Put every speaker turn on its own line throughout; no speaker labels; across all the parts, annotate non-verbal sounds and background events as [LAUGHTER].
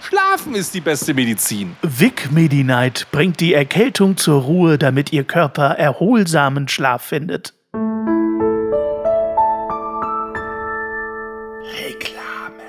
Schlafen ist die beste Medizin.
Vic Medi-Night bringt die Erkältung zur Ruhe, damit Ihr Körper erholsamen Schlaf findet. Reklame.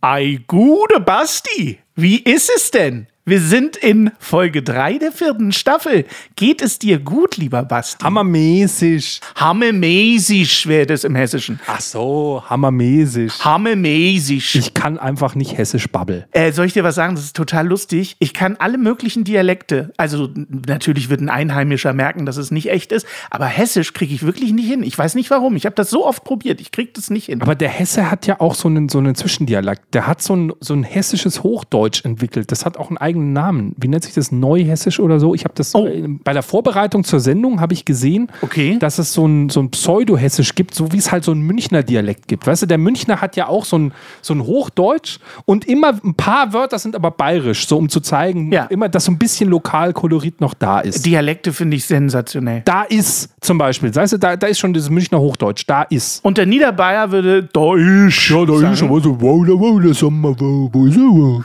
Ei, gute Basti, wie ist es denn? Wir sind in Folge 3 der vierten Staffel. Geht es dir gut, lieber Basti?
Hammermäßig.
Hammermäßig wäre das im Hessischen.
Ach so, hammermäßig.
Hammermäßig.
Ich kann einfach nicht hessisch babbel.
Äh, soll ich dir was sagen? Das ist total lustig. Ich kann alle möglichen Dialekte. Also natürlich wird ein Einheimischer merken, dass es nicht echt ist. Aber hessisch kriege ich wirklich nicht hin. Ich weiß nicht warum. Ich habe das so oft probiert. Ich kriege das nicht hin.
Aber der Hesse hat ja auch so einen, so einen Zwischendialekt. Der hat so ein, so ein hessisches Hochdeutsch entwickelt. Das hat auch einen eigenen eigenen Namen. Wie nennt sich das? Neuhessisch oder so? Ich habe das oh. bei der Vorbereitung zur Sendung habe ich gesehen,
okay.
dass es so ein, so ein Pseudo-Hessisch gibt, so wie es halt so ein Münchner Dialekt gibt. Weißt du, der Münchner hat ja auch so ein, so ein Hochdeutsch und immer ein paar Wörter sind aber bayerisch, so um zu zeigen, ja. immer, dass so ein bisschen Lokalkolorit noch da ist.
Dialekte finde ich sensationell.
Da ist zum Beispiel, weißt du, da, da ist schon dieses Münchner Hochdeutsch, da ist.
Und der Niederbayer würde da ist.
Ja, da sagen. ist aber so, wow, wow, Sommer, wo ist er?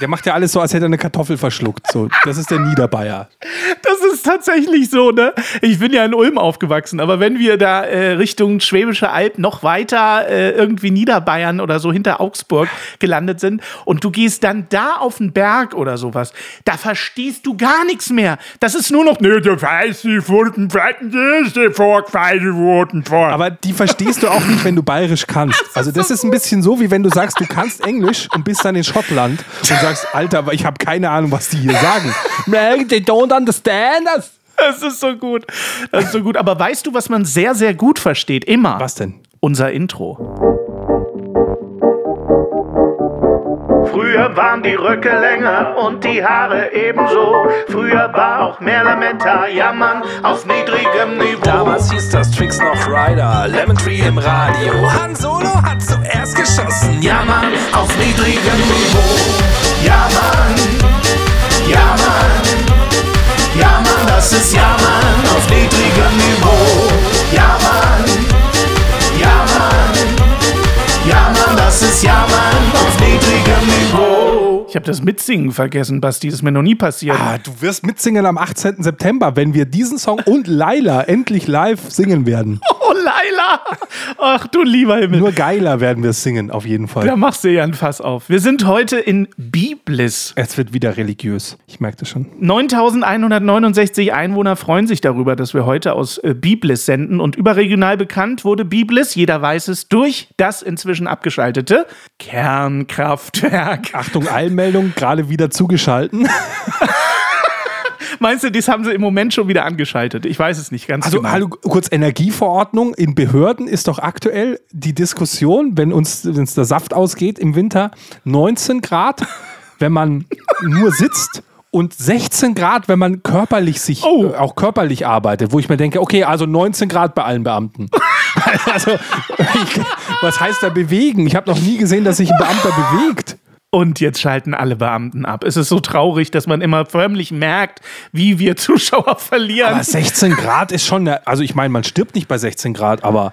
Der macht ja alles so, als hätte er eine Kartoffel verschluckt. So, das ist der Niederbayer.
Das ist tatsächlich so, ne? Ich bin ja in Ulm aufgewachsen, aber wenn wir da äh, Richtung Schwäbische Alb noch weiter äh, irgendwie Niederbayern oder so hinter Augsburg gelandet sind und du gehst dann da auf den Berg oder sowas, da verstehst du gar nichts mehr. Das ist nur noch, ne, der weiß die Pfoten, die wurden vor.
Aber die verstehst du auch nicht, wenn du bayerisch kannst. Also das ist ein bisschen so, wie wenn du sagst, du kannst Englisch und bist dann in Schottland und sagst, Alter, aber ich habe keine Ahnung, was die hier sagen. [LAUGHS]
They don't understand us. Das ist so gut. Das ist so gut. Aber weißt du, was man sehr, sehr gut versteht? Immer.
Was denn?
Unser Intro. Früher waren die Röcke länger und die Haare ebenso. Früher war auch mehr Lametta, jammern auf niedrigem Niveau.
Damals hieß das Tricks noch Rider, Lemon Tree im Radio. Han Solo hat zuerst geschossen, jammern auf niedrigem Niveau. Ja, Mann, ja, Mann, ja, Mann, das ist Ja, Mann auf niedrigem Niveau. Ja, Mann, ja, Mann, ja, Mann, das ist Ja, Mann auf niedrigem Niveau.
Ich habe das Mitsingen vergessen, Basti. Das ist mir noch nie passiert.
Ah, du wirst mitsingen am 18. September, wenn wir diesen Song und Laila endlich live singen werden. [LAUGHS]
Oh, Laila! Ach du lieber Himmel.
Nur geiler werden wir singen, auf jeden Fall.
Da machst du ja ein Fass auf. Wir sind heute in Biblis.
Es wird wieder religiös. Ich merke das schon.
9169 Einwohner freuen sich darüber, dass wir heute aus äh, Biblis senden. Und überregional bekannt wurde Biblis, jeder weiß es, durch das inzwischen abgeschaltete Kernkraftwerk.
Achtung, Eilmeldung, gerade wieder zugeschalten. [LAUGHS]
Meinst du, das haben sie im Moment schon wieder angeschaltet? Ich weiß es nicht ganz
also,
genau.
Also, kurz Energieverordnung. In Behörden ist doch aktuell die Diskussion, wenn uns wenn der Saft ausgeht im Winter, 19 Grad, wenn man [LAUGHS] nur sitzt und 16 Grad, wenn man körperlich sich oh. äh, auch körperlich arbeitet, wo ich mir denke, okay, also 19 Grad bei allen Beamten. [LAUGHS] [LAUGHS] also ich, was heißt da bewegen? Ich habe noch nie gesehen, dass sich ein Beamter bewegt.
Und jetzt schalten alle Beamten ab. Es ist so traurig, dass man immer förmlich merkt, wie wir [LAUGHS] Zuschauer verlieren.
Aber 16 Grad ist schon, also ich meine, man stirbt nicht bei 16 Grad, aber.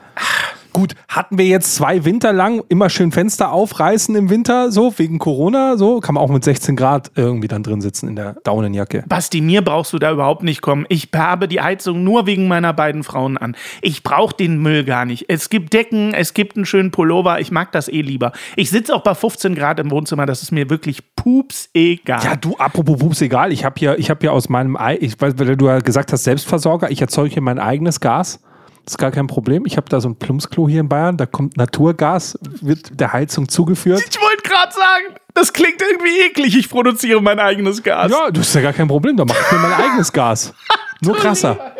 Gut, hatten wir jetzt zwei Winter lang immer schön Fenster aufreißen im Winter, so wegen Corona, so kann man auch mit 16 Grad irgendwie dann drin sitzen in der Daunenjacke.
Basti, mir brauchst du da überhaupt nicht kommen. Ich habe die Heizung nur wegen meiner beiden Frauen an. Ich brauche den Müll gar nicht. Es gibt Decken, es gibt einen schönen Pullover. Ich mag das eh lieber. Ich sitze auch bei 15 Grad im Wohnzimmer. Das ist mir wirklich pups egal.
Ja, du, apropos pups egal. Ich habe hier, hab hier aus meinem, Ei, ich weiß, weil du ja gesagt hast, Selbstversorger. Ich erzeuge hier mein eigenes Gas. Das ist gar kein Problem. Ich habe da so ein Plumpsklo hier in Bayern. Da kommt Naturgas, wird der Heizung zugeführt.
Ich wollte gerade sagen, das klingt irgendwie eklig. Ich produziere mein eigenes Gas.
Ja, das ist ja gar kein Problem. Da mache ich mir mein eigenes Gas. [LAUGHS] Nur krasser.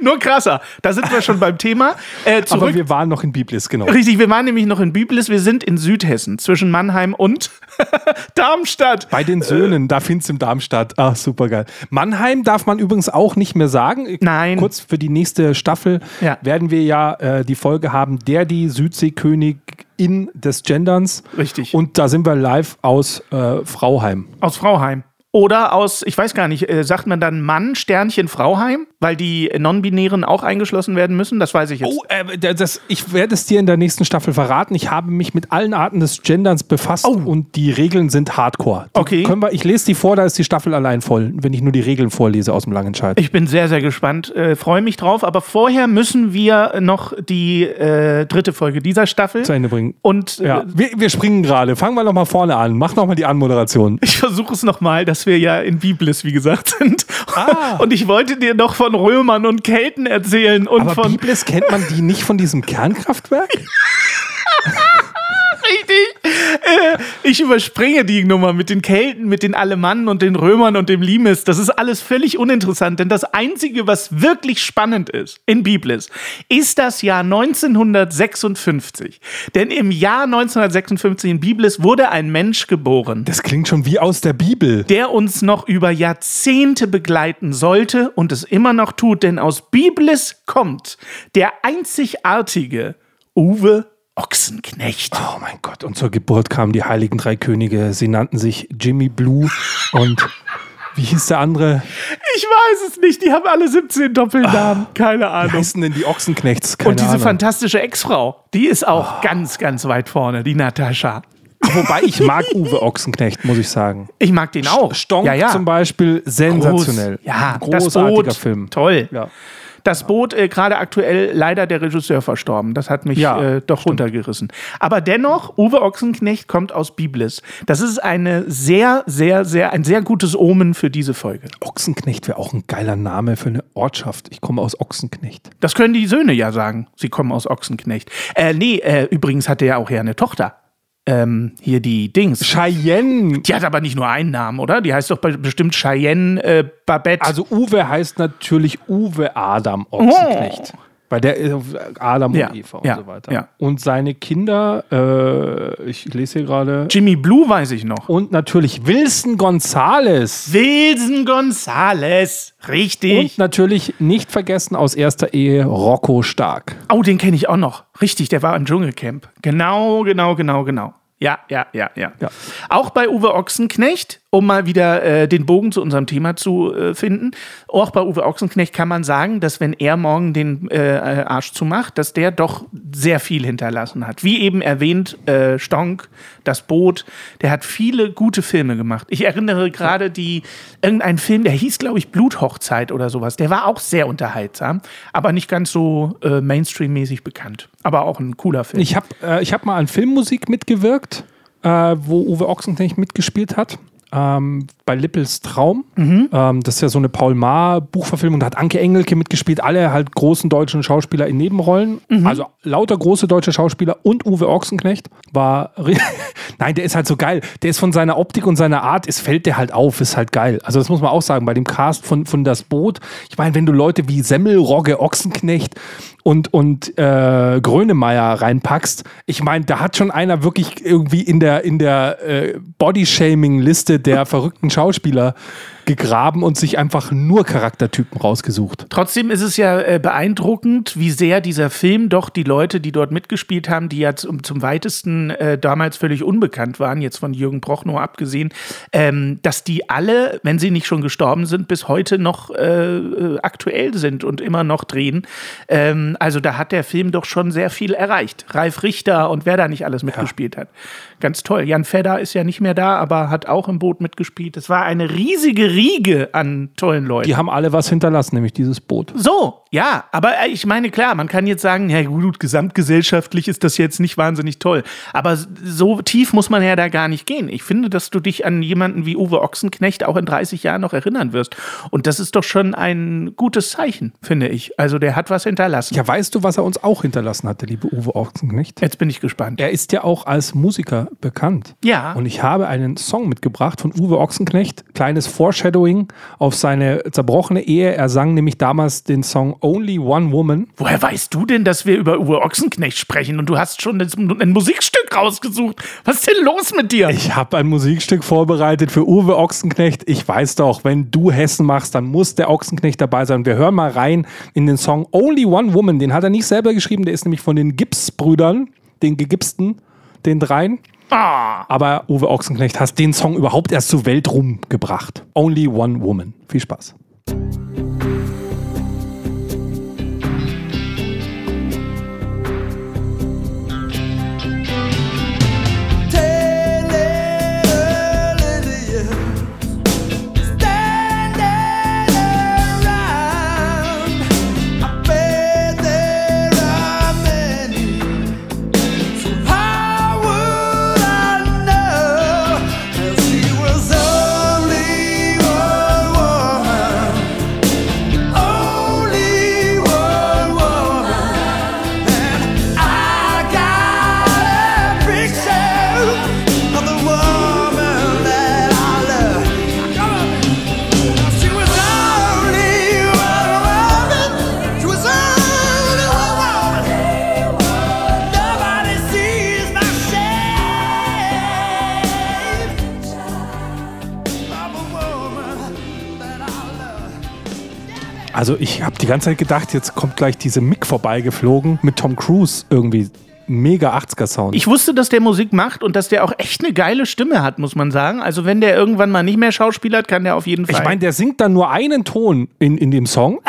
Nur krasser. Da sind wir schon beim Thema. Äh.
Aber wir waren noch in Biblis, genau.
Richtig, wir waren nämlich noch in Biblis. Wir sind in Südhessen, zwischen Mannheim und [LAUGHS] Darmstadt.
Bei den Söhnen, da findest du im Darmstadt. Ach, super geil. Mannheim darf man übrigens auch nicht mehr sagen.
Nein.
Kurz für die nächste Staffel
Ja.
werden wir ja äh, die Folge haben, der die Südseekönigin des Genderns.
Richtig.
Und da sind wir live aus äh, Frauheim.
Aus Frauheim. Oder aus, ich weiß gar nicht, äh, sagt man dann Mann, Sternchen, Frauheim? Weil die Non-Binären auch eingeschlossen werden müssen? Das weiß ich jetzt.
Oh, äh, das, ich werde es dir in der nächsten Staffel verraten. Ich habe mich mit allen Arten des Genderns befasst
Oh.
und die Regeln sind hardcore. Die
Okay.
Können wir, ich lese die vor, da ist die Staffel allein voll, wenn ich nur die Regeln vorlese aus dem Langenscheid.
Ich bin sehr, sehr gespannt, äh, freue mich drauf. Aber vorher müssen wir noch die äh, dritte Folge dieser Staffel.
Zu Ende bringen.
Und äh,
Ja, wir, wir springen gerade. Fangen wir noch mal vorne an. Mach noch mal die Anmoderation.
ich versuche es nochmal, dass wir ja in Biblis, wie gesagt, [LAUGHS] sind.
Ah.
Und ich wollte dir noch von Römern und Kelten erzählen und
Aber
von.
Biblis kennt man die nicht von diesem Kernkraftwerk? [LAUGHS] [LAUGHS]
Ich überspringe die Nummer mit den Kelten, mit den Alemannen und den Römern und dem Limes. Das ist alles völlig uninteressant, denn das Einzige, was wirklich spannend ist in Biblis, ist das Jahr 1956. Denn im Jahr 1956 in Biblis wurde ein Mensch geboren,
Das klingt schon wie aus der Bibel.
der uns noch über Jahrzehnte begleiten sollte und es immer noch tut, denn aus Biblis kommt der einzigartige Uwe Ochsenknecht.
Oh mein Gott. Und zur Geburt kamen die heiligen drei Könige. Sie nannten sich Jimmy Blue und wie hieß der andere?
Ich weiß es nicht, die haben alle 17 Doppelnamen, keine
Wie
Ahnung.
heißen denn die Ochsenknechts? Keine
Und diese
Ahnung.
fantastische Ex-Frau, die ist auch ganz, ganz weit vorne, die Natascha.
Wobei ich mag Uwe Ochsenknecht, muss ich sagen.
Ich mag den auch.
Stonk
ja, ja.
zum Beispiel, sensationell.
Groß. Ja, das
großartiger
Boot,
Film.
Toll.
Ja.
Das Boot, äh, gerade aktuell leider der Regisseur verstorben. Das hat mich
Ja,
äh, doch runtergerissen. Aber dennoch, Uwe Ochsenknecht kommt aus Biblis. Das ist eine sehr, sehr, sehr, ein sehr gutes Omen für diese Folge.
Ochsenknecht wäre auch ein geiler Name für eine Ortschaft. Ich komme aus Ochsenknecht.
Das können die Söhne ja sagen. Sie kommen aus Ochsenknecht. Äh, nee, äh, übrigens hatte er auch ja eine Tochter. Ähm, hier die Dings.
Cheyenne.
Die hat aber nicht nur einen Namen, oder? Die heißt doch be- bestimmt Cheyenne äh, Babette.
Also Uwe heißt natürlich Uwe Adam Ochsenknecht. Bei der äh, Adam
Ja,
und Eva und
ja,
so weiter.
ja.
Und seine Kinder, äh, ich lese hier gerade.
Jimmy Blue weiß ich noch.
Und natürlich Wilson Gonzales.
Wilson Gonzales. Richtig.
Und natürlich nicht vergessen aus erster Ehe Rocco Stark.
Oh, den kenne ich auch noch. Richtig, der war im Dschungelcamp. Genau, genau, genau, genau. Ja, ja, ja, ja.
Ja.
Auch bei Uwe Ochsenknecht, um mal wieder äh, den Bogen zu unserem Thema zu äh, finden, auch bei Uwe Ochsenknecht kann man sagen, dass wenn er morgen den äh, Arsch zumacht, dass der doch sehr viel hinterlassen hat. Wie eben erwähnt, äh, Stonk, das Boot, der hat viele gute Filme gemacht. Ich erinnere gerade die irgendeinen Film, der hieß, glaube ich, Bluthochzeit oder sowas. Der war auch sehr unterhaltsam, aber nicht ganz so äh, Mainstream-mäßig bekannt. Aber auch ein cooler Film.
Ich habe äh, ich hab mal an Filmmusik mitgewirkt, äh, wo Uwe Ochsenknecht mitgespielt hat. Ähm, bei Lippels Traum.
Mhm.
Ähm, das ist ja so eine Paul Maar Buchverfilmung. Da hat Anke Engelke mitgespielt. Alle halt großen deutschen Schauspieler in Nebenrollen.
Mhm.
Also lauter große deutsche Schauspieler und Uwe Ochsenknecht war. [LAUGHS] Nein, der ist halt so geil. Der ist von seiner Optik und seiner Art, es fällt der halt auf, ist halt geil. Also das muss man auch sagen, bei dem Cast von, von Das Boot. Ich meine, wenn du Leute wie Semmel, Rogge, Ochsenknecht und, und äh, Grönemeyer reinpackst, ich meine, da hat schon einer wirklich irgendwie in der, in der äh, Body-Shaming-Liste der [LAUGHS] verrückten Schauspieler gegraben und sich einfach nur Charaktertypen rausgesucht.
Trotzdem ist es ja äh, beeindruckend, wie sehr dieser Film doch die Leute, die dort mitgespielt haben, die ja zum, zum weitesten äh, damals völlig unbekannt waren, jetzt von Jürgen Prochnow abgesehen, ähm, dass die alle, wenn sie nicht schon gestorben sind, bis heute noch äh, äh, aktuell sind und immer noch drehen. Ähm, also da hat der Film doch schon sehr viel erreicht. Ralf Richter und wer da nicht alles mitgespielt hat. Ganz toll. Jan Fedder ist ja nicht mehr da, aber hat auch im Boot mitgespielt. Es war eine riesige Riege an tollen Leuten.
Die haben alle was hinterlassen, nämlich dieses Boot.
So, ja, aber äh, ich meine, klar, man kann jetzt sagen, ja gut, gesamtgesellschaftlich ist das jetzt nicht wahnsinnig toll. Aber so tief muss man ja da gar nicht gehen. Ich finde, dass du dich an jemanden wie Uwe Ochsenknecht auch in 30 Jahren noch erinnern wirst. Und das ist doch schon ein gutes Zeichen, finde ich. Also der hat was hinterlassen.
Ja, weißt du, was er uns auch hinterlassen hat, der liebe Uwe Ochsenknecht?
Jetzt bin ich gespannt.
Er ist ja auch als Musiker bekannt.
Ja.
Und ich habe einen Song mitgebracht von Uwe Ochsenknecht, kleines Foreshadowing auf seine zerbrochene Ehe. Er sang nämlich damals den Song Only One Woman.
Woher weißt du denn, dass wir über Uwe Ochsenknecht sprechen und du hast schon ein Musikstück rausgesucht? Was ist denn los mit dir?
Ich habe ein Musikstück vorbereitet für Uwe Ochsenknecht. Ich weiß doch, wenn du Hessen machst, dann muss der Ochsenknecht dabei sein. Wir hören mal rein in den Song Only One Woman. Den hat er nicht selber geschrieben, der ist nämlich von den Gips-Brüdern, den gegipsten, den dreien.
Ah.
Aber Uwe Ochsenknecht hat den Song überhaupt erst zur Weltruhm gebracht. Only One Woman. Viel Spaß. Ganze Zeit gedacht, jetzt kommt gleich diese Mick vorbeigeflogen mit Tom Cruise irgendwie. Mega 80er-Sound.
Ich wusste, dass der Musik macht und dass der auch echt eine geile Stimme hat, muss man sagen. Also wenn der irgendwann mal nicht mehr schauspielert, kann der auf jeden Fall.
Ich meine, der singt dann nur einen Ton in, in dem Song.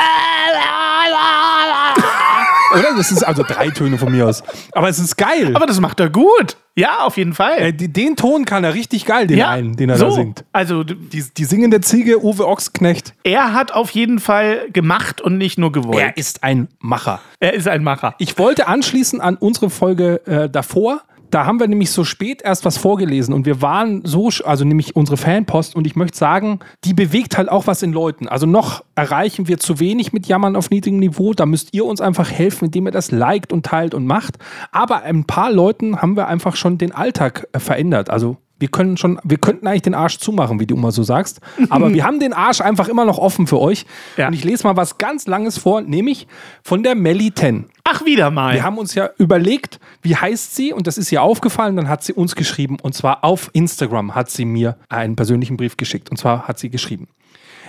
Oder? Das ist also drei Töne von mir aus. Aber es ist geil.
aber das macht er gut. Ja, auf jeden Fall.
äh, den Ton kann er richtig geil, den
ja,
einen, den er
so.
da singt.
Also
Die, die singende Ziege, Uwe Ochsknecht.
er hat auf jeden Fall gemacht und nicht nur gewollt.
Er ist ein Macher.
er ist ein Macher.
Ich wollte anschließen an unsere Folge äh, davor. Da haben wir nämlich so spät erst was vorgelesen und wir waren so, also nämlich unsere Fanpost und ich möchte sagen, die bewegt halt auch was in Leuten. Also noch erreichen wir zu wenig mit Jammern auf niedrigem Niveau. Da müsst ihr uns einfach helfen, indem ihr das liked und teilt und macht. Aber ein paar Leuten haben wir einfach schon den Alltag äh, verändert. Also wir können schon, wir könnten eigentlich den Arsch zumachen, wie du immer so sagst. Aber [LAUGHS] wir haben den Arsch einfach immer noch offen für euch.
Ja.
Und ich lese mal was ganz Langes vor, nämlich von der Melly 10.
Ach, wieder mal.
Wir haben uns ja überlegt, wie heißt sie und das ist ihr aufgefallen, dann hat sie uns geschrieben und zwar auf Instagram hat sie mir einen persönlichen Brief geschickt und zwar hat sie geschrieben.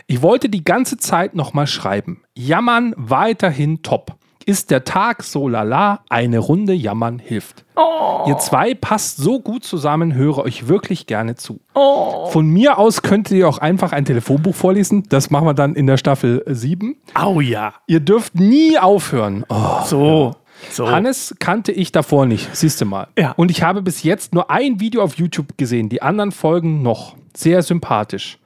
Ich wollte die ganze Zeit nochmal schreiben. Jammern weiterhin top. Ist der Tag so lala, eine Runde Jammern hilft. Ihr zwei passt so gut zusammen, höre euch wirklich gerne zu. Von mir aus könntet ihr auch einfach ein Telefonbuch vorlesen. Das machen wir dann in der Staffel 7.
Au ja.
Ihr dürft nie aufhören. Oh.
So. So.
Hannes kannte ich davor nicht, siehst du mal.
Ja.
Und ich habe bis jetzt nur ein Video auf YouTube gesehen, die anderen Folgen noch. Sehr sympathisch.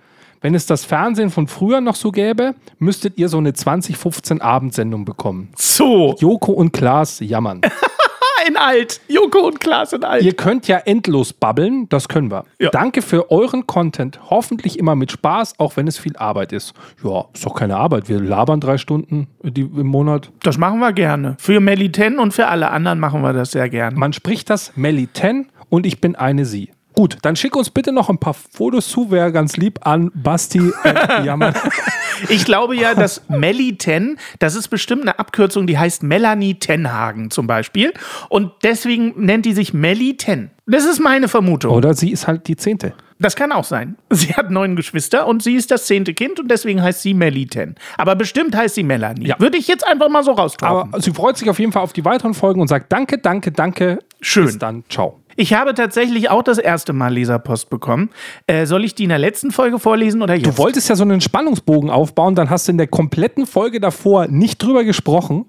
Wenn es das Fernsehen von früher noch so gäbe, müsstet ihr so eine 2015 Abendsendung bekommen.
So.
Joko und Klaas jammern. [LAUGHS]
In alt. Joko und Klaas in alt.
ihr könnt ja endlos babbeln, das können wir.
Ja.
Danke für euren Content. Hoffentlich immer mit Spaß, auch wenn es viel Arbeit ist. Ja, ist doch keine Arbeit. Wir labern drei Stunden die, im Monat.
Das machen wir gerne. Für Melly 10 und für alle anderen machen wir das sehr gerne.
Man spricht das 10 und ich bin eine sie. Gut, dann schick uns bitte noch ein paar Fotos zu, wäre ganz lieb an Basti. [LAUGHS] Äh.
Ich glaube ja, dass Melly 10, das ist bestimmt eine Abkürzung, die heißt Melanie Tenhagen zum Beispiel. Und deswegen nennt die sich Melly 10. Das ist meine Vermutung.
Oder sie ist halt die Zehnte.
Das kann auch sein. Sie hat neun Geschwister und sie ist das zehnte Kind und deswegen heißt sie 10. Aber bestimmt heißt sie Melanie.
Ja.
Würde ich jetzt einfach mal so raustrauen.
Aber sie freut sich auf jeden Fall auf die weiteren Folgen und sagt Danke, danke, danke.
Schön.
Bis dann. Ciao.
Ich habe tatsächlich auch das erste Mal Leserpost bekommen. Äh, soll ich die in der letzten Folge vorlesen oder jetzt?
Du wolltest ja so einen Spannungsbogen aufbauen, dann hast du in der kompletten Folge davor nicht drüber gesprochen.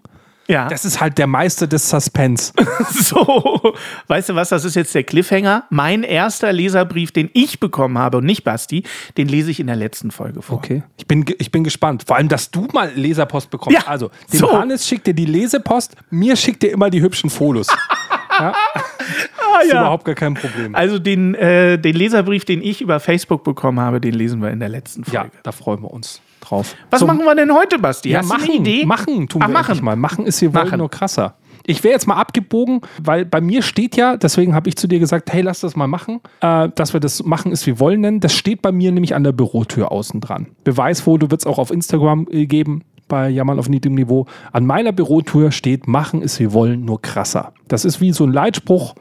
ja.
Das ist halt der Meister des Suspense. [LAUGHS]
So, weißt du was, das ist jetzt der Cliffhanger. Mein erster Leserbrief, den ich bekommen habe und nicht Basti, den lese ich in der letzten Folge vor.
Okay. Ich bin, ich bin gespannt. Vor allem, dass du mal Leserpost bekommst.
Ja,
also, dem
so.
Hannes schickt dir die Lesepost, mir schickt dir immer die hübschen Fotos. [LAUGHS]
Ah,
Ist überhaupt gar kein Problem.
Also den, äh, den Leserbrief, den ich über Facebook bekommen habe, den lesen wir in der letzten
Ja,
Folge.
da freuen wir uns drauf.
Was
So,
machen wir denn heute, Basti?
Ja,
Hast
machen.
eine Idee?
Machen tun
Ah,
wir
machen.
mal. Machen ist hier wohl
Machen.
nur krasser. Ich wäre jetzt mal abgebogen, weil bei mir steht ja, deswegen habe ich zu dir gesagt, hey, lass das mal machen, äh, dass wir das machen, ist wie wollen nennen. Das steht bei mir nämlich an der Bürotür außen dran. Beweisfoto wird es auch auf Instagram äh, geben bei Jammern auf niedrigem Niveau. An meiner Bürotür steht, machen ist wie wollen, nur krasser. Das ist wie so ein Leitspruch,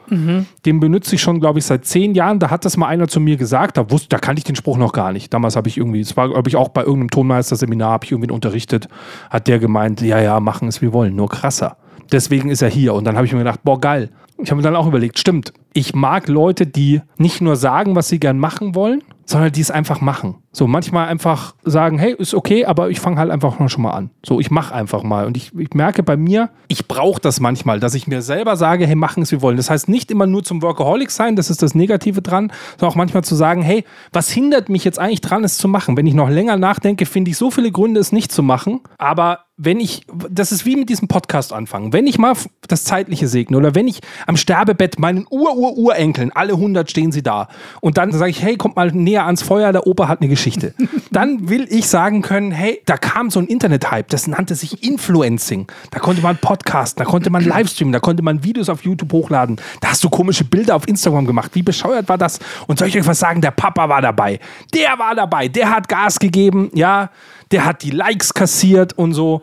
den benutze ich schon, glaube ich, seit zehn Jahren. Da hat das mal einer zu mir gesagt, da wusste, da kannte ich den Spruch noch gar nicht. Damals habe ich irgendwie, es war, glaube ich, auch bei irgendeinem Tonmeisterseminar, habe ich irgendwie unterrichtet, hat der gemeint, ja, ja, machen ist wie wollen, nur krasser. Deswegen ist er hier. Und dann habe ich mir gedacht, boah, geil. Ich habe mir dann auch überlegt, stimmt, ich mag Leute, die nicht nur sagen, was sie gern machen wollen, sondern die es einfach machen. So manchmal einfach sagen, hey, ist okay, aber ich fange halt einfach schon mal an. So, ich mache einfach mal. Und ich, ich merke bei mir, ich brauche das manchmal, dass ich mir selber sage, hey, machen es wie wollen. Das heißt nicht immer nur zum Workaholic sein, das ist das Negative dran, sondern auch manchmal zu sagen, hey, was hindert mich jetzt eigentlich dran, es zu machen? Wenn ich noch länger nachdenke, finde ich so viele Gründe, es nicht zu machen. Aber wenn ich, das ist wie mit diesem Podcast anfangen, wenn ich mal das Zeitliche segne oder wenn ich am Sterbebett meinen Ur-Ur-Urenkeln, alle 100 stehen sie da und dann sage ich, hey, kommt mal näher ans Feuer, der Opa hat eine Geschichte. [LAUGHS] dann will ich sagen können, hey, da kam so ein Internet-Hype, das nannte sich Influencing. Da konnte man podcasten, da konnte man [LAUGHS] Livestreamen, da konnte man Videos auf YouTube hochladen. Da hast du komische Bilder auf Instagram gemacht. Wie bescheuert war das? Und soll ich euch was sagen? Der Papa war dabei. Der war dabei. Der hat Gas gegeben. Ja, der hat die Likes kassiert und so.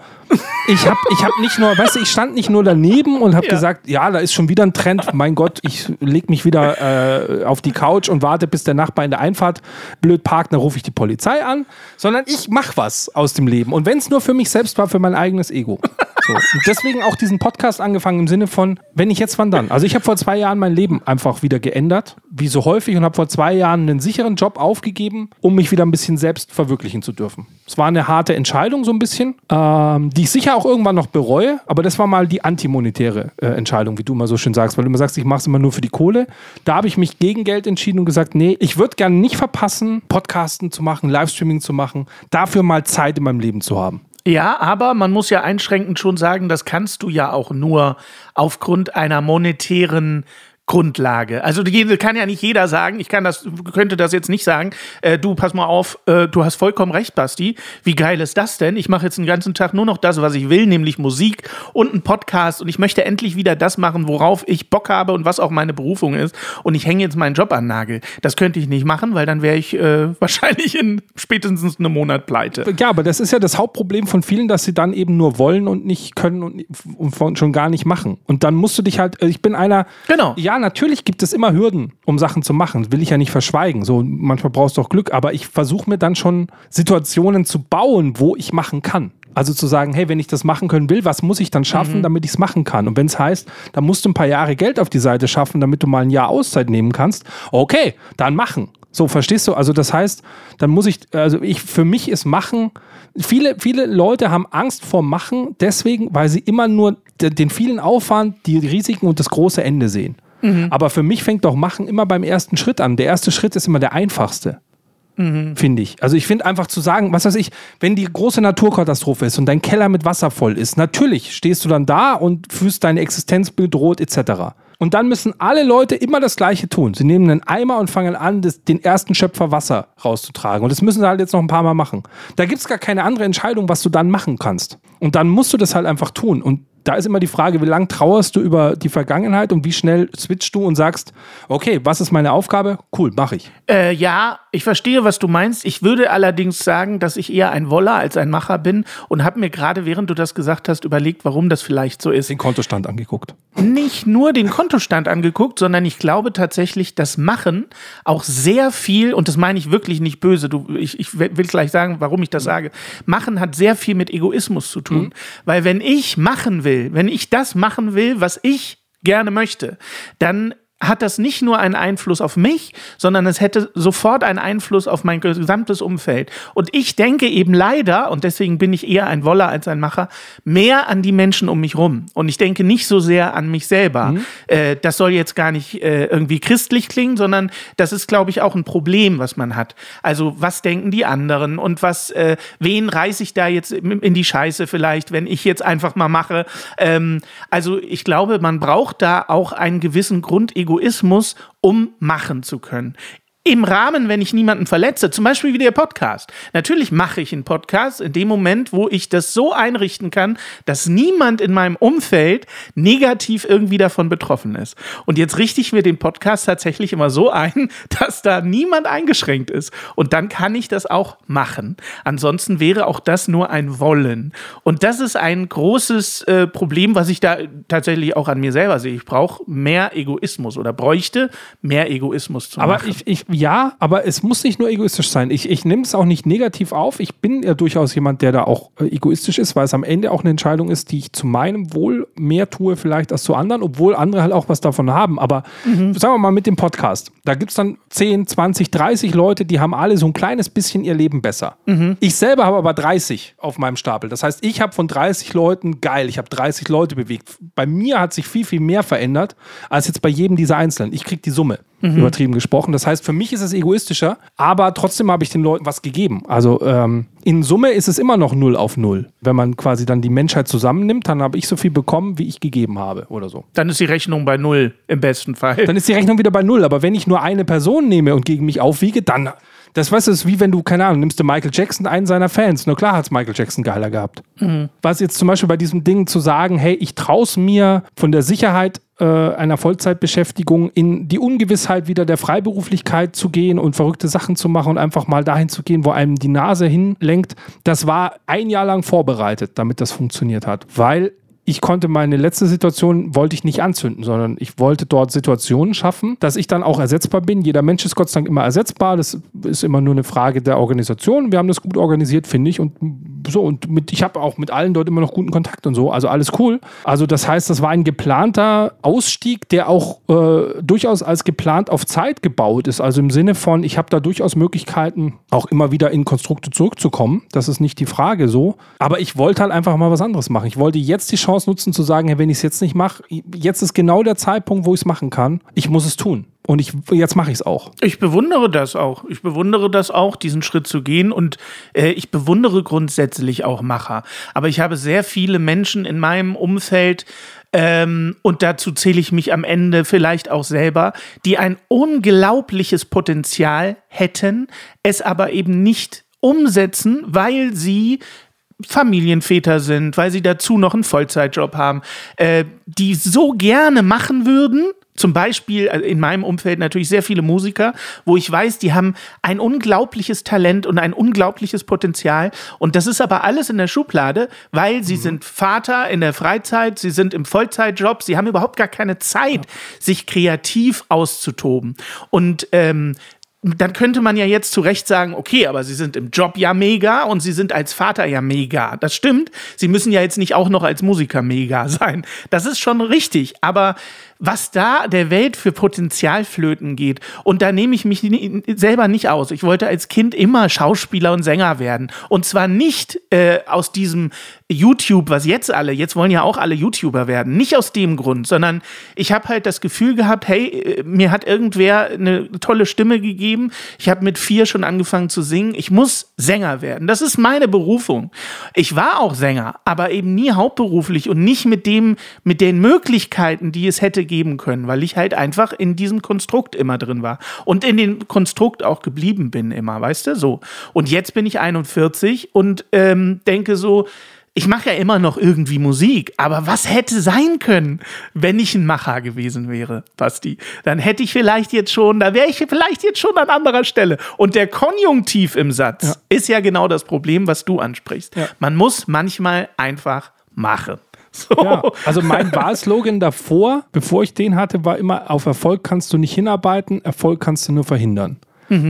Ich habe ich hab nicht nur, weißt du, ich stand nicht nur daneben und habe gesagt, ja, da ist schon wieder ein Trend. Mein Gott, ich leg mich wieder äh, auf die Couch und warte, bis der Nachbar in der Einfahrt blöd parkt, dann rufe ich die Polizei an, sondern ich mache was aus dem Leben. Und wenn es nur für mich selbst war, für mein eigenes Ego. So. Deswegen auch diesen Podcast angefangen im Sinne von, wenn ich jetzt, wann dann? Also ich habe vor zwei Jahren mein Leben einfach wieder geändert, wie so häufig, und habe vor zwei Jahren einen sicheren Job aufgegeben, um mich wieder ein bisschen selbst verwirklichen zu dürfen. Es war eine harte Entscheidung so ein bisschen, ähm, die ich sicher auch irgendwann noch bereue, aber das war mal die antimonetäre äh, Entscheidung, wie du immer so schön sagst, weil du immer sagst, ich mache es immer nur für die Kohle. Da habe ich mich gegen Geld entschieden und gesagt, nee, ich würde gerne nicht verpassen, Podcasten zu machen, Livestreaming zu machen, dafür mal Zeit in meinem Leben zu haben.
Ja, aber man muss ja einschränkend schon sagen, das kannst du ja auch nur aufgrund einer monetären Grundlage. Also kann ja nicht jeder sagen, ich kann das, könnte das jetzt nicht sagen, äh, du pass mal auf, äh, du hast vollkommen recht, Basti. Wie geil ist das denn? Ich mache jetzt den ganzen Tag nur noch das, was ich will, nämlich Musik und einen Podcast und ich möchte endlich wieder das machen, worauf ich Bock habe und was auch meine Berufung ist. Und ich hänge jetzt meinen Job an Nagel. Das könnte ich nicht machen, weil dann wäre ich äh, [LAUGHS] wahrscheinlich in spätestens einem Monat pleite.
Ja, aber das ist ja das Hauptproblem von vielen, dass sie dann eben nur wollen und nicht können und, und schon gar nicht machen. Und dann musst du dich halt, ich bin einer,
Genau.
ja, natürlich gibt es immer Hürden, um Sachen zu machen. Will ich ja nicht verschweigen. So, manchmal brauchst du auch Glück, aber ich versuche mir dann schon Situationen zu bauen, wo ich machen kann. Also zu sagen, hey, wenn ich das machen können will, was muss ich dann schaffen, damit ich es machen kann? Und wenn es heißt, da musst du ein paar Jahre Geld auf die Seite schaffen, damit du mal ein Jahr Auszeit nehmen kannst, okay, dann machen. So, verstehst du? Also das heißt, dann muss ich, also ich, für mich ist Machen, viele, viele Leute haben Angst vor Machen, deswegen, weil sie immer nur de- den vielen Aufwand, die Risiken und das große Ende sehen. Aber für mich fängt doch Machen immer beim ersten Schritt an. Der erste Schritt ist immer der einfachste finde ich. Also ich finde einfach zu sagen, was weiß ich, wenn die große Naturkatastrophe ist und dein Keller mit Wasser voll ist, natürlich stehst du dann da und fühlst deine Existenz bedroht etc. Und dann müssen alle Leute immer das Gleiche tun. Sie nehmen einen Eimer und fangen an, das, den ersten Schöpfer Wasser rauszutragen. Und das müssen sie halt jetzt noch ein paar Mal machen. Da gibt es gar keine andere Entscheidung, was du dann machen kannst. Und dann musst du das halt einfach tun. Und da ist immer die Frage, wie lang trauerst du über die Vergangenheit und wie schnell switchst du und sagst, okay, was ist meine Aufgabe? Cool, mache ich.
Äh, ja, ich verstehe, was du meinst. Ich würde allerdings sagen, dass ich eher ein Woller als ein Macher bin und habe mir gerade, während du das gesagt hast, überlegt, warum das vielleicht so ist.
Den Kontostand angeguckt.
Nicht nur den Kontostand angeguckt, sondern ich glaube tatsächlich, dass Machen auch sehr viel, und das meine ich wirklich nicht böse, du, ich, ich will gleich sagen, warum ich das sage. Machen hat sehr viel mit Egoismus zu tun. Weil wenn ich machen will, wenn ich das machen will, was ich gerne möchte, dann hat das nicht nur einen Einfluss auf mich, sondern es hätte sofort einen Einfluss auf mein gesamtes Umfeld. Und ich denke eben leider, und deswegen bin ich eher ein Woller als ein Macher, mehr an die Menschen um mich rum. Und ich denke nicht so sehr an mich selber. Äh, das soll jetzt gar nicht äh, irgendwie christlich klingen, sondern das ist, glaube ich, auch ein Problem, was man hat. Also was denken die anderen und was, äh, wen reiße ich da jetzt in die Scheiße vielleicht, wenn ich jetzt einfach mal mache. Ähm, also ich glaube, man braucht da auch einen gewissen Grundegoismus, um machen zu können. Im Rahmen, wenn ich niemanden verletze, zum Beispiel wie der Podcast. Natürlich mache ich einen Podcast in dem Moment, wo ich das so einrichten kann, dass niemand in meinem Umfeld negativ irgendwie davon betroffen ist. Und jetzt richte ich mir den Podcast tatsächlich immer so ein, [LAUGHS] dass da niemand eingeschränkt ist. Und dann kann ich das auch machen. Ansonsten wäre auch das nur ein Wollen. Und das ist ein großes äh, Problem, was ich da tatsächlich auch an mir selber sehe. Ich brauche mehr Egoismus oder bräuchte mehr Egoismus zu
Aber
machen.
ich, ich, ja, aber es muss nicht nur egoistisch sein. Ich, ich nehme es auch nicht negativ auf. Ich bin ja durchaus jemand, der da auch äh, egoistisch ist, weil es am Ende auch eine Entscheidung ist, die ich zu meinem Wohl mehr tue vielleicht als zu anderen, obwohl andere halt auch was davon haben. Aber sagen wir mal mit dem Podcast, da gibt es dann 10, 20, 30 Leute, die haben alle so ein kleines bisschen ihr Leben besser. Ich selber habe aber 30 auf meinem Stapel. Das heißt, ich habe von 30 Leuten, geil, ich habe 30 Leute bewegt. Bei mir hat sich viel, viel mehr verändert, als jetzt bei jedem dieser Einzelnen. Ich kriege die Summe übertrieben gesprochen. Das heißt, für mich ist es egoistischer, aber trotzdem habe ich den Leuten was gegeben. Also ähm, in Summe ist es immer noch null auf null. Wenn man quasi dann die Menschheit zusammennimmt, dann habe ich so viel bekommen, wie ich gegeben habe oder so.
dann ist die Rechnung bei Null im besten Fall.
Dann ist die Rechnung wieder bei null. Aber wenn ich nur eine Person nehme und gegen mich aufwiege, dann. Das weißt du, ist wie wenn du, keine Ahnung, nimmst du Michael Jackson, einen seiner Fans. Nur klar hat es Michael Jackson geiler gehabt. Was jetzt zum Beispiel bei diesem Ding zu sagen, hey, ich traue es mir von der Sicherheit äh, einer Vollzeitbeschäftigung in die Ungewissheit wieder der Freiberuflichkeit zu gehen und verrückte Sachen zu machen und einfach mal dahin zu gehen, wo einem die Nase hinlenkt. Das war ein Jahr lang vorbereitet, damit das funktioniert hat. Weil ich konnte meine letzte Situation, wollte ich nicht anzünden, sondern ich wollte dort Situationen schaffen, dass ich dann auch ersetzbar bin. Jeder Mensch ist Gott sei Dank immer ersetzbar. Das ist immer nur eine Frage der Organisation. Wir haben das gut organisiert, finde ich. Und so, und mit, ich habe auch mit allen dort immer noch guten Kontakt und so. Also alles cool. Also das heißt, das war ein geplanter Ausstieg, der auch äh, durchaus als geplant auf Zeit gebaut ist. Also im Sinne von, ich habe da durchaus Möglichkeiten, auch immer wieder in Konstrukte zurückzukommen. Das ist nicht die Frage so. Aber ich wollte halt einfach mal was anderes machen. Ich wollte jetzt die Chance nutzen zu sagen, wenn ich es jetzt nicht mache, jetzt ist genau der Zeitpunkt, wo ich es machen kann. Ich muss es tun. Und ich, jetzt mache ich es auch.
Ich bewundere das auch. Ich bewundere das auch, diesen Schritt zu gehen. Und äh, ich bewundere grundsätzlich auch Macher. Aber ich habe sehr viele Menschen in meinem Umfeld, ähm, und dazu zähle ich mich am Ende vielleicht auch selber, die ein unglaubliches Potenzial hätten, es aber eben nicht umsetzen, weil sie Familienväter sind, weil sie dazu noch einen Vollzeitjob haben, äh, die so gerne machen würden. Zum Beispiel also in meinem Umfeld natürlich sehr viele Musiker, wo ich weiß, die haben ein unglaubliches Talent und ein unglaubliches Potenzial. Und das ist aber alles in der Schublade, weil sie sind Vater in der Freizeit, sie sind im Vollzeitjob, sie haben überhaupt gar keine Zeit, sich kreativ auszutoben. Und ähm, dann könnte man ja jetzt zu Recht sagen, okay, aber sie sind im Job ja mega und sie sind als Vater ja mega. Das stimmt. Sie müssen ja jetzt nicht auch noch als Musiker mega [LAUGHS] sein. Das ist schon richtig. Aber was da der Welt für Potenzialflöten geht, und da nehme ich mich selber nicht aus. Ich wollte als Kind immer Schauspieler und Sänger werden. Und zwar nicht äh, aus diesem YouTube, was jetzt alle, jetzt wollen ja auch alle YouTuber werden. Nicht aus dem Grund, sondern ich habe halt das Gefühl gehabt, hey, äh, mir hat irgendwer eine tolle Stimme gegeben. Ich habe mit vier schon angefangen zu singen. Ich muss Sänger werden. Das ist meine Berufung. Ich war auch Sänger, aber eben nie hauptberuflich und nicht mit dem, mit den Möglichkeiten, die es hätte geben können, weil ich halt einfach in diesem Konstrukt immer drin war und in dem Konstrukt auch geblieben bin immer, weißt du, so. Und jetzt bin ich 41 und ähm, denke so, ich mache ja immer noch irgendwie Musik, aber was hätte sein können, wenn ich ein Macher gewesen wäre, Basti? Dann hätte ich vielleicht jetzt schon, da wäre ich vielleicht jetzt schon an anderer Stelle. Und der Konjunktiv im Satz ist ja genau das Problem, was du ansprichst. Man muss manchmal einfach machen. [LAUGHS] So.
Ja, also mein Wahlslogan davor, bevor ich den hatte, war immer, auf Erfolg kannst du nicht hinarbeiten, Erfolg kannst du nur verhindern.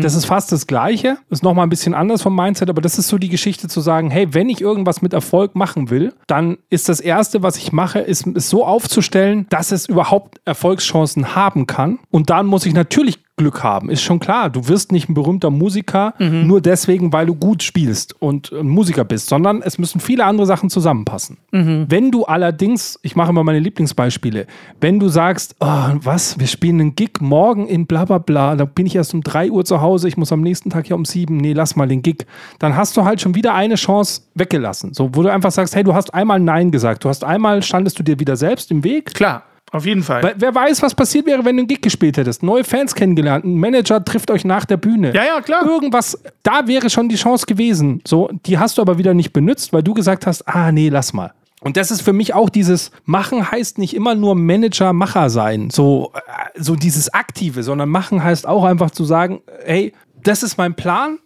Das ist fast das Gleiche, ist nochmal ein bisschen anders vom Mindset, aber das ist so die Geschichte zu sagen, hey, wenn ich irgendwas mit Erfolg machen will, dann ist das Erste, was ich mache, ist es so aufzustellen, dass es überhaupt Erfolgschancen haben kann. Und dann muss ich natürlich Glück haben, ist schon klar. Du wirst nicht ein berühmter Musiker nur deswegen, weil du gut spielst und ein Musiker bist, sondern es müssen viele andere Sachen zusammenpassen. Wenn du allerdings, ich mache immer meine Lieblingsbeispiele, wenn du sagst, oh, was, wir spielen einen Gig morgen in bla bla bla, da bin ich erst um 3 Uhr zu Hause, ich muss am nächsten Tag ja um 7, nee, lass mal den Gig, dann hast du halt schon wieder eine Chance weggelassen. So, wo du einfach sagst, hey, du hast einmal Nein gesagt, du hast einmal, standest du dir wieder selbst im Weg
Klar. Auf jeden Fall.
Weil, wer weiß, was passiert wäre, wenn du einen Gig gespielt hättest. Neue Fans kennengelernt, ein Manager trifft euch nach der Bühne.
Ja, ja, klar.
Irgendwas, da wäre schon die Chance gewesen. So, die hast du aber wieder nicht benutzt, weil du gesagt hast, ah, nee, lass mal. Und das ist für mich auch dieses Machen heißt nicht immer nur Manager, Macher sein, so, äh, so dieses Aktive, sondern Machen heißt auch einfach zu sagen, hey, das ist mein Plan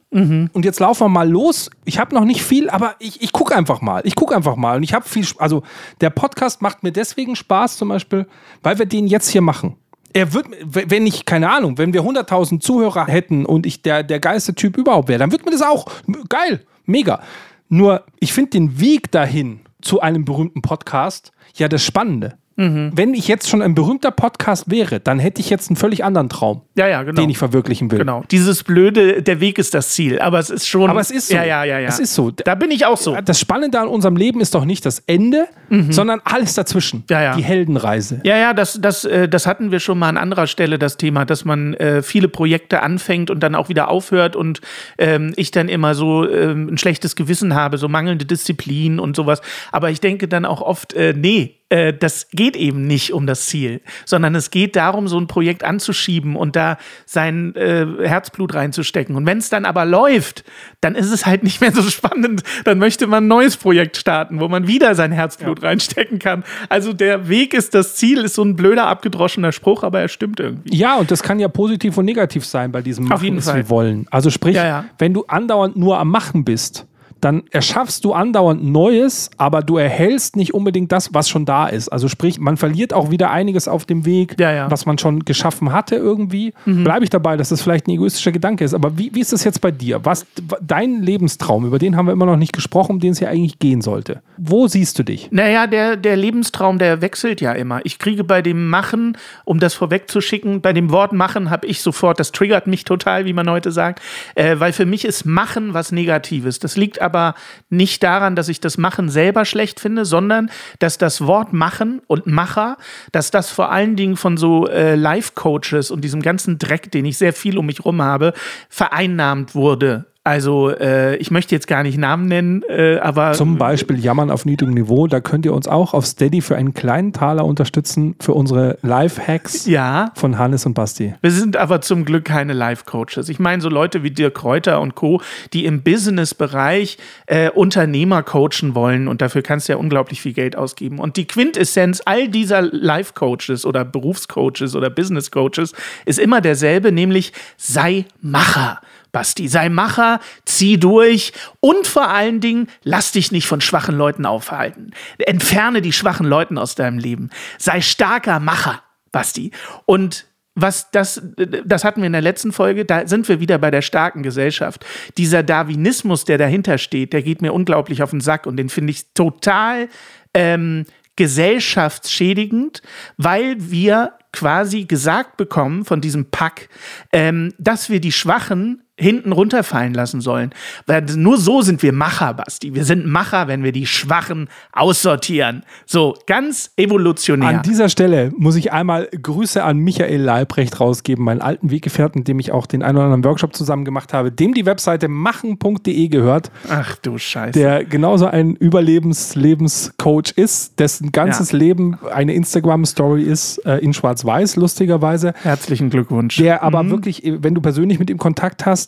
und jetzt laufen wir mal los. Ich habe noch nicht viel, aber ich, ich gucke einfach mal. Ich gucke einfach mal und ich habe viel, also der Podcast macht mir deswegen Spaß zum Beispiel, weil wir den jetzt hier machen. Er wird, wenn ich, keine Ahnung, wenn wir 100.000 Zuhörer hätten und ich der, der geilste Typ überhaupt wäre, dann wird mir das auch geil, mega. Nur, ich finde den Weg dahin zu einem berühmten Podcast ja das Spannende. Wenn ich jetzt schon ein berühmter Podcast wäre, dann hätte ich jetzt einen völlig anderen Traum,
Ja, ja, genau.
den ich verwirklichen will.
Genau. Dieses blöde, der Weg ist das Ziel. Aber es ist schon.
Aber es ist so.
Ja, ja, ja, ja.
Es ist so.
Da bin ich auch so.
Das Spannende an unserem Leben ist doch nicht das Ende, sondern alles dazwischen.
Mhm. Ja, ja.
Die Heldenreise.
Ja, ja, das, das, äh, das hatten wir schon mal an anderer Stelle, das Thema, dass man äh, viele Projekte anfängt und dann auch wieder aufhört und ähm, ich dann immer so ähm, ein schlechtes Gewissen habe, so mangelnde Disziplin und sowas. Aber ich denke dann auch oft, äh, nee, äh, das geht eben nicht um das Ziel, sondern es geht darum, so ein Projekt anzuschieben und da sein äh, Herzblut reinzustecken. Und wenn es dann aber läuft, dann ist es halt nicht mehr so spannend. Dann möchte man ein neues Projekt starten, wo man wieder sein Herzblut reinstecken kann. Also der Weg ist das Ziel, ist so ein blöder, abgedroschener Spruch, aber er stimmt irgendwie.
Ja, und das kann ja positiv und negativ sein bei diesem Machen
jeden
ist
Fall.
wollen. Also sprich,
Ja, ja.
wenn du andauernd nur am Machen bist, dann erschaffst du andauernd Neues, aber du erhältst nicht unbedingt das, was schon da ist. Also sprich, man verliert auch wieder einiges auf dem Weg,
Ja, ja.
was man schon geschaffen hatte irgendwie. Bleibe ich dabei, dass das vielleicht ein egoistischer Gedanke ist. Aber wie, wie ist das jetzt bei dir? Was dein Lebenstraum, über den haben wir immer noch nicht gesprochen, um den es ja eigentlich gehen sollte. Wo siehst du dich?
Naja, der, der Lebenstraum, der wechselt ja immer. Ich kriege bei dem Machen, um das vorwegzuschicken, bei dem Wort Machen habe ich sofort, das triggert mich total, wie man heute sagt, äh, weil für mich ist Machen was Negatives. Das liegt aber nicht daran, dass ich das Machen selber schlecht finde, sondern dass das Wort Machen und Macher, dass das vor allen Dingen von so äh, Life-Coaches und diesem ganzen Dreck, den ich sehr viel um mich rum habe, vereinnahmt wurde. Also äh, ich möchte jetzt gar nicht Namen nennen, äh, aber
Zum Beispiel Jammern auf niedrigem Niveau. Da könnt ihr uns auch auf Steady für einen kleinen Taler unterstützen für unsere Live-Hacks
ja,
von Hannes und Basti.
Wir sind aber zum Glück keine Life-Coaches. Ich meine, so Leute wie Dirk Kräuter und Co., die im Business-Bereich äh, Unternehmer coachen wollen und dafür kannst du ja unglaublich viel Geld ausgeben. Und die Quintessenz all dieser Life-Coaches oder Berufscoaches oder Business-Coaches ist immer derselbe, nämlich sei Macher. Basti, sei Macher, zieh durch und vor allen Dingen lass dich nicht von schwachen Leuten aufhalten. Entferne die schwachen Leuten aus deinem Leben. Sei starker Macher, Basti. Und was das, das hatten wir in der letzten Folge, da sind wir wieder bei der starken Gesellschaft. Dieser Darwinismus, der dahinter steht, der geht mir unglaublich auf den Sack und den finde ich total ähm, gesellschaftsschädigend, weil wir quasi gesagt bekommen von diesem Pack, ähm, dass wir die Schwachen hinten runterfallen lassen sollen. Weil nur so sind wir Macher, Basti. Wir sind Macher, wenn wir die Schwachen aussortieren. So, ganz evolutionär.
An dieser Stelle muss ich einmal Grüße an Michael Leibrecht rausgeben, meinen alten Weggefährten, mit dem ich auch den einen oder anderen Workshop zusammen gemacht habe, dem die Webseite machen.de gehört,
Ach du Scheiße.
der genauso ein Überlebens-Lebenscoach ist, dessen ganzes
Ja.
Leben eine Instagram-Story ist, äh, in schwarz-weiß, lustigerweise.
Herzlichen Glückwunsch.
Der aber wirklich, wenn du persönlich mit ihm Kontakt hast,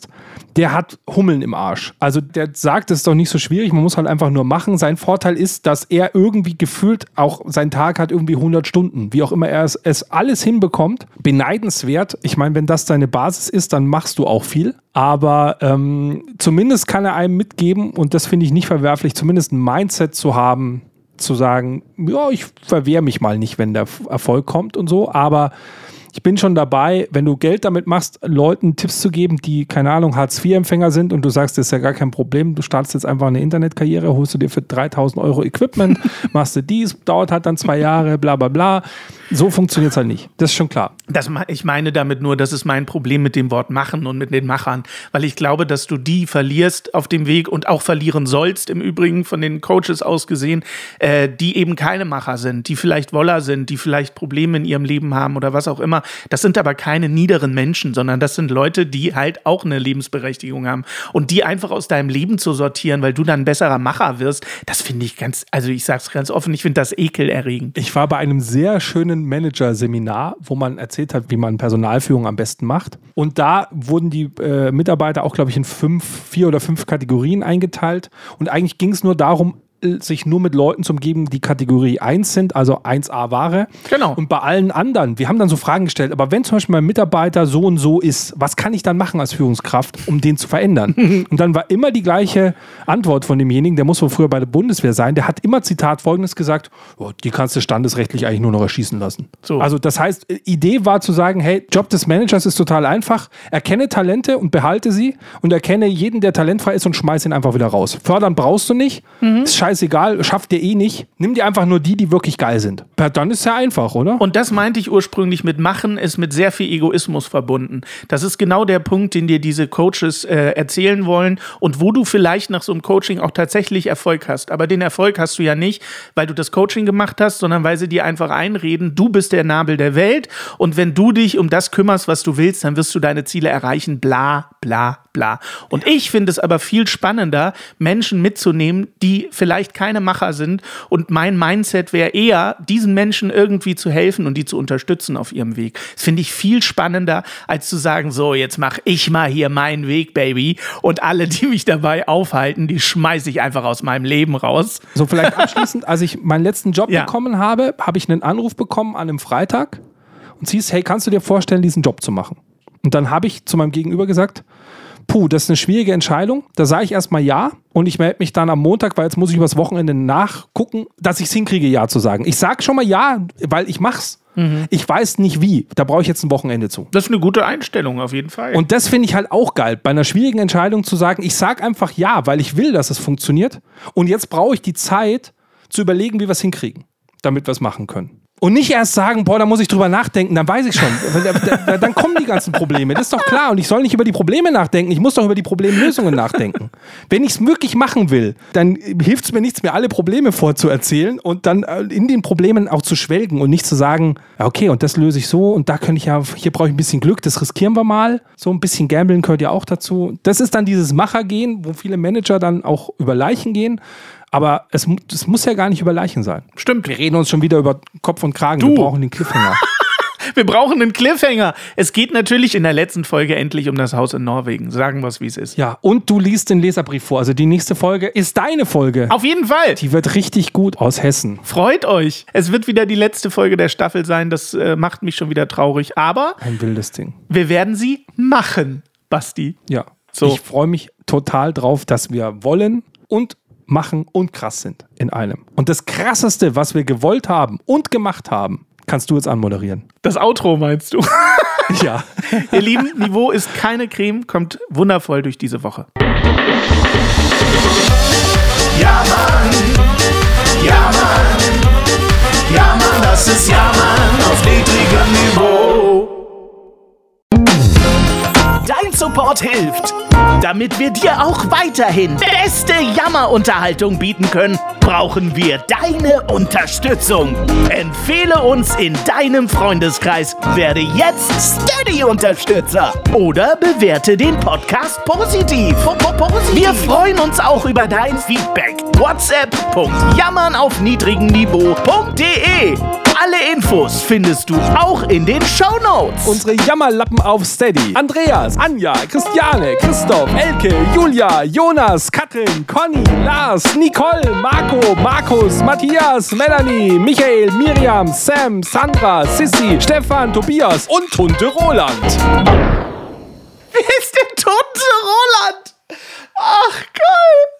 der hat Hummeln im Arsch. Also der sagt, es ist doch nicht so schwierig, man muss halt einfach nur machen. Sein Vorteil ist, dass er irgendwie gefühlt auch sein Tag hat irgendwie 100 Stunden, wie auch immer er es, es alles hinbekommt. Beneidenswert. Ich meine, wenn das deine Basis ist, dann machst du auch viel. Aber ähm, zumindest kann er einem mitgeben, und das finde ich nicht verwerflich, zumindest ein Mindset zu haben, zu sagen, ja, ich verwehre mich mal nicht, wenn der Erfolg kommt und so, aber ich bin schon dabei, wenn du Geld damit machst, Leuten Tipps zu geben, die, keine Ahnung, Hartz-IV-Empfänger sind und du sagst, das ist ja gar kein Problem, du startest jetzt einfach eine Internetkarriere, holst du dir für 3000 Euro Equipment, [LAUGHS] machst du dies, dauert halt dann zwei Jahre, bla bla bla. So funktioniert es halt nicht. Das ist schon klar.
Das, ich meine damit nur, das ist mein Problem mit dem Wort machen und mit den Machern, weil ich glaube, dass du die verlierst auf dem Weg und auch verlieren sollst, im Übrigen von den Coaches aus gesehen, äh, die eben keine Macher sind, die vielleicht Woller sind, die vielleicht Probleme in ihrem Leben haben oder was auch immer. Immer, das sind aber keine niederen Menschen, sondern das sind Leute, die halt auch eine Lebensberechtigung haben. Und die einfach aus deinem Leben zu sortieren, weil du dann ein besserer Macher wirst, das finde ich ganz, also ich sag's ganz offen, ich finde das ekelerregend.
Ich war bei einem sehr schönen Manager-Seminar, wo man erzählt hat, wie man Personalführung am besten macht. Und da wurden die äh, Mitarbeiter auch, glaube ich, in fünf, vier oder fünf Kategorien eingeteilt. Und eigentlich ging es nur darum, sich nur mit Leuten zu umgeben, die Kategorie 1 sind, also 1a Ware.
Genau.
Und bei allen anderen, wir haben dann so Fragen gestellt, aber wenn zum Beispiel mein Mitarbeiter so und so ist, was kann ich dann machen als Führungskraft, um den zu verändern? [LAUGHS] und dann war immer die gleiche Antwort von demjenigen, der muss wohl früher bei der Bundeswehr sein, der hat immer Zitat folgendes gesagt, oh, die kannst du standesrechtlich eigentlich nur noch erschießen lassen.
So.
Also das heißt, äh, Idee war zu sagen, hey, Job des Managers ist total einfach, erkenne Talente und behalte sie und erkenne jeden, der talentfrei ist und schmeiß ihn einfach wieder raus. Fördern brauchst du nicht, ist scheißegal, schafft ihr eh nicht. Nimm dir einfach nur die, die wirklich geil sind. Dann ist ja einfach, oder?
Und das meinte ich ursprünglich mit Machen, ist mit sehr viel Egoismus verbunden. Das ist genau der Punkt, den dir diese Coaches äh, erzählen wollen und wo du vielleicht nach so einem Coaching auch tatsächlich Erfolg hast. Aber den Erfolg hast du ja nicht, weil du das Coaching gemacht hast, sondern weil sie dir einfach einreden, du bist der Nabel der Welt und wenn du dich um das kümmerst, was du willst, dann wirst du deine Ziele erreichen, bla, bla, bla. Und ich finde es aber viel spannender, Menschen mitzunehmen, die vielleicht keine Macher sind. Und mein Mindset wäre eher, diesen Menschen irgendwie zu helfen und die zu unterstützen auf ihrem Weg. Das finde ich viel spannender, als zu sagen, so, jetzt mache ich mal hier meinen Weg, Baby. Und alle, die mich dabei aufhalten, die schmeiße ich einfach aus meinem Leben raus.
So, vielleicht abschließend, als ich meinen letzten Job [LAUGHS]
Ja.
bekommen habe, habe ich einen Anruf bekommen an einem Freitag und sie hieß, hey, kannst du dir vorstellen, diesen Job zu machen? Und dann habe ich zu meinem Gegenüber gesagt, puh, das ist eine schwierige Entscheidung. Da sage ich erstmal ja und ich melde mich dann am Montag, weil jetzt muss ich übers Wochenende nachgucken, dass ich es hinkriege, ja zu sagen. Ich sage schon mal ja, weil ich mach's. Ich weiß nicht wie. Da brauche ich jetzt ein Wochenende zu.
Das ist eine gute Einstellung auf jeden Fall.
Und das finde ich halt auch geil, bei einer schwierigen Entscheidung zu sagen, ich sage einfach ja, weil ich will, dass es funktioniert. Und jetzt brauche ich die Zeit zu überlegen, wie wir es hinkriegen, damit wir es machen können. Und nicht erst sagen, boah, da muss ich drüber nachdenken, dann weiß ich schon. [LAUGHS] Da- da- da- dann kommen die ganzen Probleme. Das ist doch klar. Und ich soll nicht über die Probleme nachdenken, ich muss doch über die Problemlösungen nachdenken. Wenn ich es wirklich machen will, dann hilft es mir nichts, mir alle Probleme vorzuerzählen und dann äh, in den Problemen auch zu schwelgen und nicht zu sagen, okay, und das löse ich so und da könnte ich ja, hier brauche ich ein bisschen Glück, das riskieren wir mal. So ein bisschen Gambeln gehört ja auch dazu. Das ist dann dieses Machergehen, wo viele Manager dann auch über Leichen gehen. Aber es, es muss ja gar nicht über Leichen sein.
Stimmt.
Wir reden uns schon wieder über Kopf und Kragen. Wir brauchen den Cliffhanger. [LAUGHS]
Wir brauchen einen Cliffhanger. Es geht natürlich in der letzten Folge endlich um das Haus in Norwegen. Sagen wir es, wie es ist.
ja, und du liest den Leserbrief vor. Also die nächste Folge ist deine Folge.
Auf jeden Fall.
Die wird richtig gut aus Hessen.
Freut euch. Es wird wieder die letzte Folge der Staffel sein. Das äh, macht mich schon wieder traurig. Aber
Ein wildes Ding.
wir werden sie machen, Basti.
Ja.
So.
Ich freue mich total drauf, dass wir wollen und machen und krass sind in einem. Und das Krasseste, was wir gewollt haben und gemacht haben, kannst du jetzt anmoderieren.
Das Outro meinst du? [LAUGHS] [LAUGHS]
Ja.
Ihr Lieben, Niveau ist keine Creme, kommt wundervoll durch diese Woche.
Ja, Mann. Ja, Mann. Ja, Mann, das ist Ja, Mann auf niedrigem Niveau.
Dein Support hilft. Damit wir dir auch weiterhin beste Jammerunterhaltung bieten können, brauchen wir deine Unterstützung. Empfehle uns in deinem Freundeskreis, werde jetzt Steady-Unterstützer oder bewerte den Podcast positiv. Wir freuen uns auch über dein Feedback. WhatsApp.jammern auf niedrigem Niveau.de. Alle Infos findest du auch in den Shownotes.
Unsere Jammerlappen auf Steady. Andreas, Anja, Christiane, Christoph, Elke, Julia, Jonas, Katrin, Conny, Lars, Nicole, Marco, Markus, Matthias, Melanie, Michael, Miriam, Sam, Sandra, Sissy, Stefan, Tobias und Tunte Roland.
Wer ist denn Tunte Roland? Ach, geil.